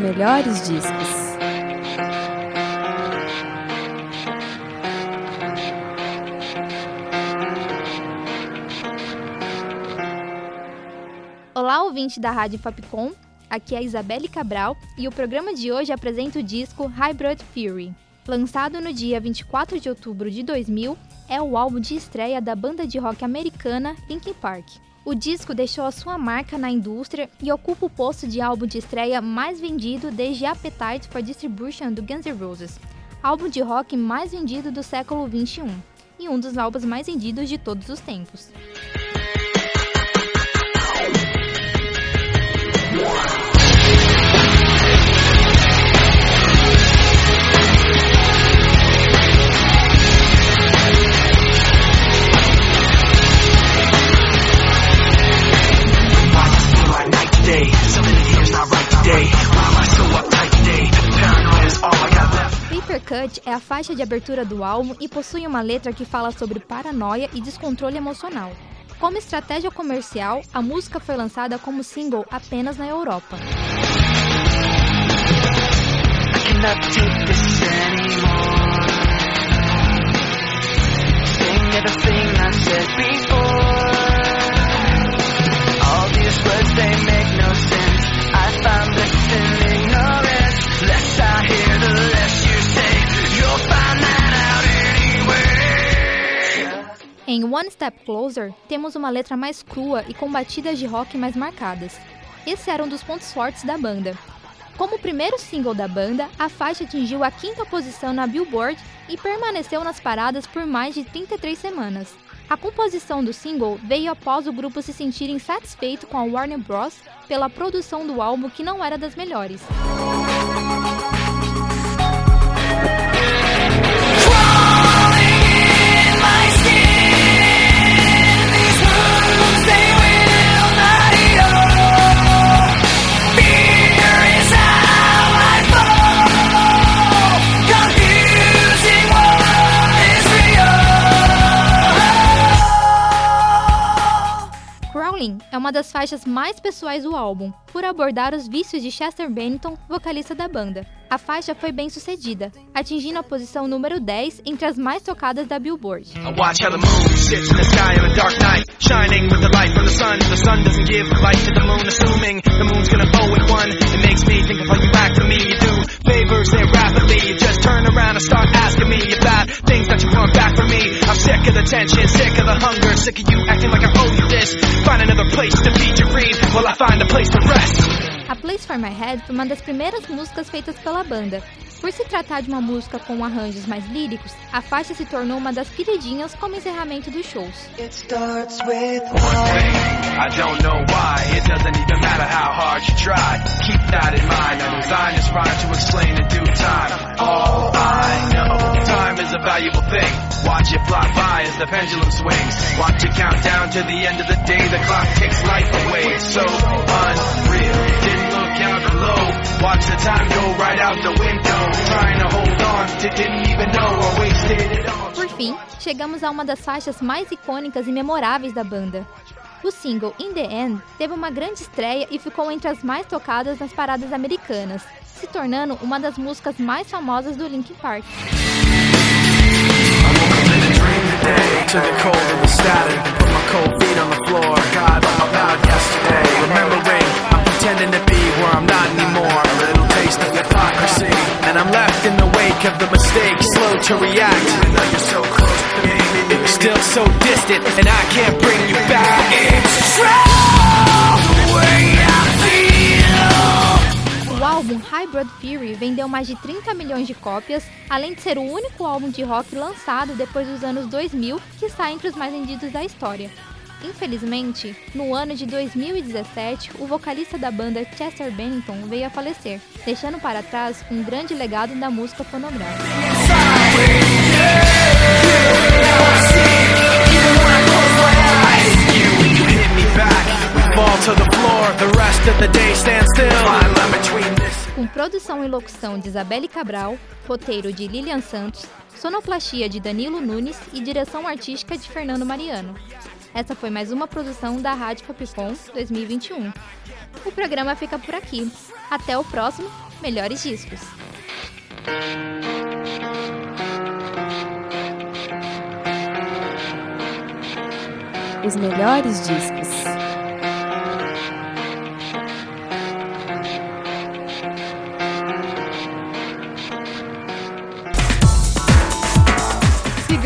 Melhores discos. Olá, ouvinte da Rádio Fapcom. Aqui é a Isabelle Cabral e o programa de hoje apresenta o disco Hybrid Fury. Lançado no dia 24 de outubro de 2000, é o álbum de estreia da banda de rock americana Linkin Park. O disco deixou a sua marca na indústria e ocupa o posto de álbum de estreia mais vendido desde Appetite for Distribution do Guns N' Roses, álbum de rock mais vendido do século 21 e um dos álbuns mais vendidos de todos os tempos. Cut é a faixa de abertura do álbum e possui uma letra que fala sobre paranoia e descontrole emocional. Como estratégia comercial, a música foi lançada como single apenas na Europa. Em One Step Closer, temos uma letra mais crua e com batidas de rock mais marcadas. Esse era um dos pontos fortes da banda. Como primeiro single da banda, a faixa atingiu a quinta posição na Billboard e permaneceu nas paradas por mais de 33 semanas. A composição do single veio após o grupo se sentir insatisfeito com a Warner Bros. pela produção do álbum que não era das melhores. É uma das faixas mais pessoais do álbum, por abordar os vícios de Chester Bennington, vocalista da banda. A faixa foi bem sucedida, atingindo a posição número 10 entre as mais tocadas da Billboard. Things that you want back from me. I'm sick of the tension, sick of the hunger, sick of you acting like I owe you this. Find another place to feed your greed while I find a place to rest. A Place for My Head foi uma das primeiras músicas feitas pela banda. Por se tratar de uma música com arranjos mais líricos, a faixa se tornou uma das queridinhas como encerramento dos shows. It valuable thing. Watch it fly by as the pendulum swings. Watch it count down to the end of the day. The clock takes life away. It's so unreal. Didn't look out below. Watch the time go right out the window. Trying to hold on to didn't even know I wasted it all. Por fim, chegamos a uma das faixas mais icônicas e memoráveis da banda. O single In The End teve uma grande estreia e ficou entre as mais tocadas nas paradas americanas, se tornando uma das músicas mais famosas do Linkin Park. To the cold of the static. Put my cold feet on the floor. God, I'm about yesterday. Remembering, I'm pretending to be where I'm not anymore. A little taste of hypocrisy. And I'm left in the wake of the mistake, slow to react. Even though you're so close to me, still so distant, and I can't bring you Hybrid Fury vendeu mais de 30 milhões de cópias, além de ser o único álbum de rock lançado depois dos anos 2000 que está entre os mais vendidos da história. Infelizmente, no ano de 2017, o vocalista da banda Chester Bennington veio a falecer, deixando para trás um grande legado da música fonográfica. Com produção e locução de Isabelle Cabral, roteiro de Lilian Santos, sonoplastia de Danilo Nunes e direção artística de Fernando Mariano. Essa foi mais uma produção da Rádio Fapicom 2021. O programa fica por aqui. Até o próximo Melhores Discos. Os melhores discos.